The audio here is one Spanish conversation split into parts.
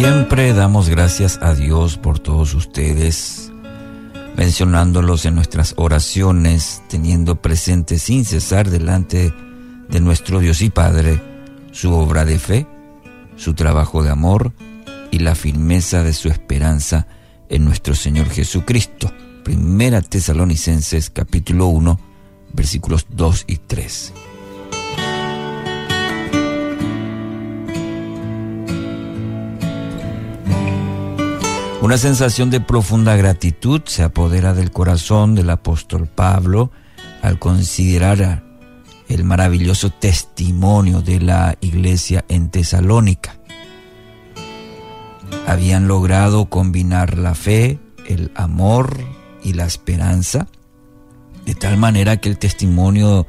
siempre damos gracias a Dios por todos ustedes, mencionándolos en nuestras oraciones, teniendo presente sin cesar delante de nuestro Dios y Padre su obra de fe, su trabajo de amor y la firmeza de su esperanza en nuestro Señor Jesucristo. Primera Tesalonicenses capítulo 1 versículos 2 y 3. Una sensación de profunda gratitud se apodera del corazón del apóstol Pablo al considerar el maravilloso testimonio de la iglesia en Tesalónica. Habían logrado combinar la fe, el amor y la esperanza, de tal manera que el testimonio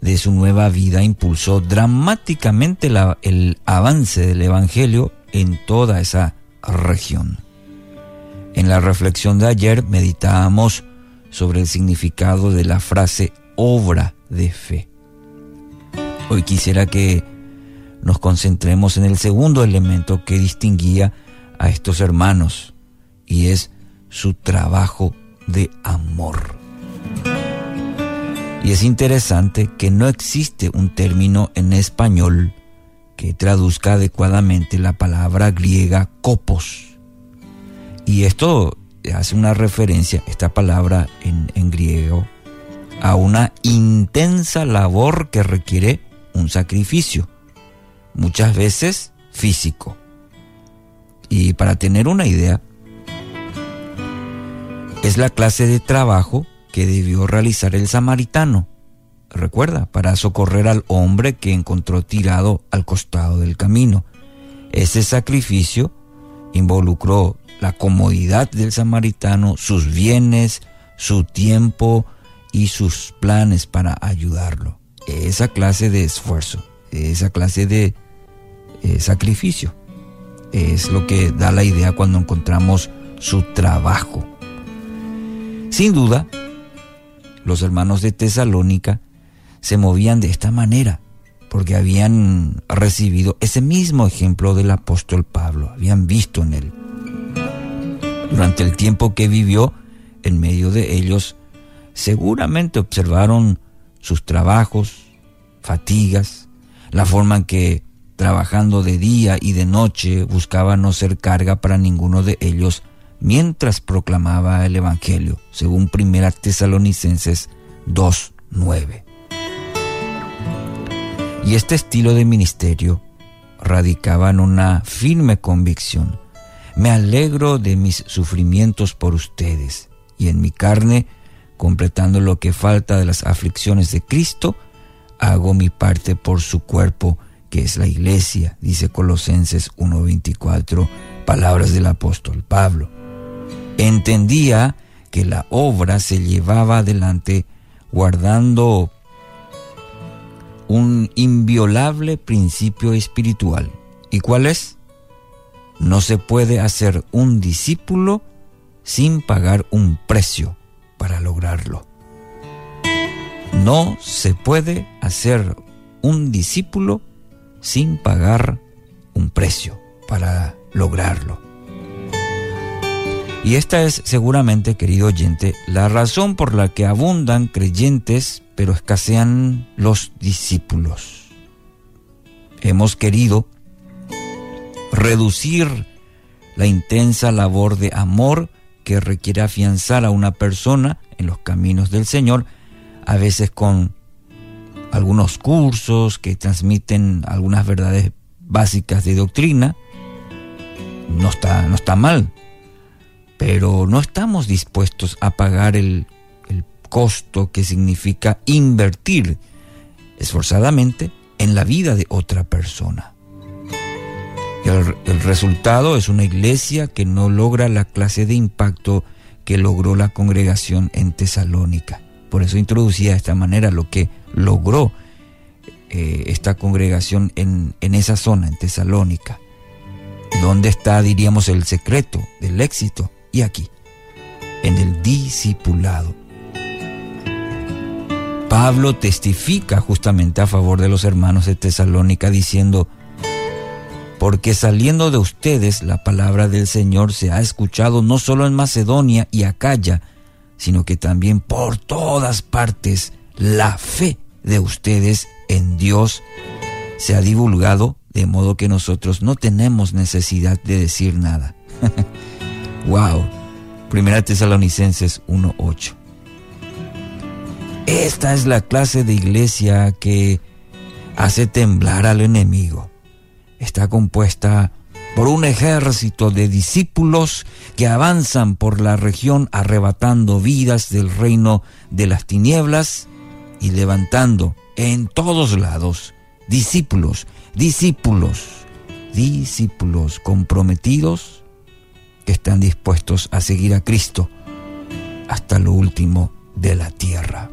de su nueva vida impulsó dramáticamente el avance del Evangelio en toda esa región. En la reflexión de ayer meditábamos sobre el significado de la frase obra de fe. Hoy quisiera que nos concentremos en el segundo elemento que distinguía a estos hermanos y es su trabajo de amor. Y es interesante que no existe un término en español que traduzca adecuadamente la palabra griega copos y esto hace una referencia, esta palabra en, griego, a una intensa labor que requiere un sacrificio, muchas veces físico. Y para tener una idea, es la clase de trabajo que debió realizar el samaritano, recuerda, para socorrer al hombre que encontró tirado al costado del camino. Ese sacrificio involucró la comodidad del samaritano, sus bienes, su tiempo y sus planes para ayudarlo. Esa clase de esfuerzo, esa clase de eh, sacrificio, es lo que da la idea cuando encontramos su trabajo. Sin duda, los hermanos de Tesalónica se movían de esta manera, porque habían recibido ese mismo ejemplo del apóstol Pablo, habían visto en él durante el tiempo que vivió en medio de ellos, seguramente observaron sus trabajos, fatigas, la forma en que trabajando de día y de noche buscaba no ser carga para ninguno de ellos mientras proclamaba el Evangelio, según 1 Tesalonicenses 2.9. Y este estilo de ministerio radicaba en una firme convicción me alegro de mis sufrimientos por ustedes, y en mi carne, completando lo que falta de las aflicciones de Cristo, hago mi parte por su cuerpo, que es la iglesia, dice Colosenses 1.24, palabras del apóstol Pablo. Entendía que la obra se llevaba adelante guardando un inviolable principio espiritual. ¿Y cuál es? No se puede hacer un discípulo sin pagar un precio para lograrlo. No se puede hacer un discípulo sin pagar un precio para lograrlo. Y esta es seguramente, querido oyente, la razón por la que abundan creyentes, pero escasean los discípulos. Hemos querido reducir la intensa labor de amor que requiere afianzar a una persona en los caminos del Señor, a veces con algunos cursos que transmiten algunas verdades básicas de doctrina, no está, no está mal, pero no estamos dispuestos a pagar el, el costo que significa invertir esforzadamente en la vida de otra persona. El, resultado es una iglesia que no logra la clase de impacto que logró la congregación en Tesalónica. Por eso introducía de esta manera lo que logró eh, esta congregación en, en esa zona, en Tesalónica. ¿Dónde está, diríamos, el secreto del éxito? Y aquí, en el discipulado. Pablo testifica justamente a favor de los hermanos de Tesalónica diciendo, porque saliendo de ustedes la palabra del Señor se ha escuchado no solo en Macedonia y Acaya, sino que también por todas partes la fe de ustedes en Dios se ha divulgado, de modo que nosotros no tenemos necesidad de decir nada. wow. Primera Tesalonicenses 1:8. Esta es la clase de iglesia que hace temblar al enemigo. Está compuesta por un ejército de discípulos que avanzan por la región arrebatando vidas del reino de las tinieblas y levantando en todos lados discípulos, discípulos, discípulos comprometidos que están dispuestos a seguir a Cristo hasta lo último de la tierra.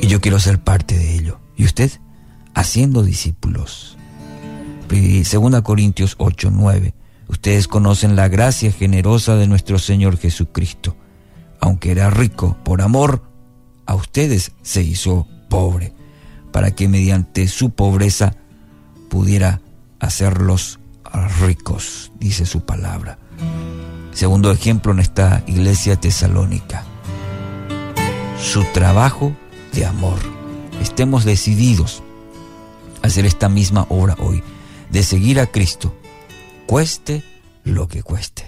Y yo quiero ser parte de ello. ¿Y usted? Haciendo discípulos. Segunda Corintios 8, 9. Ustedes conocen la gracia generosa de nuestro Señor Jesucristo. Aunque era rico por amor, a ustedes se hizo pobre, para que mediante su pobreza pudiera hacerlos ricos, dice su palabra. Segundo ejemplo en esta iglesia tesalónica. Su trabajo de amor. Estemos decididos hacer esta misma obra hoy, de seguir a Cristo, cueste lo que cueste.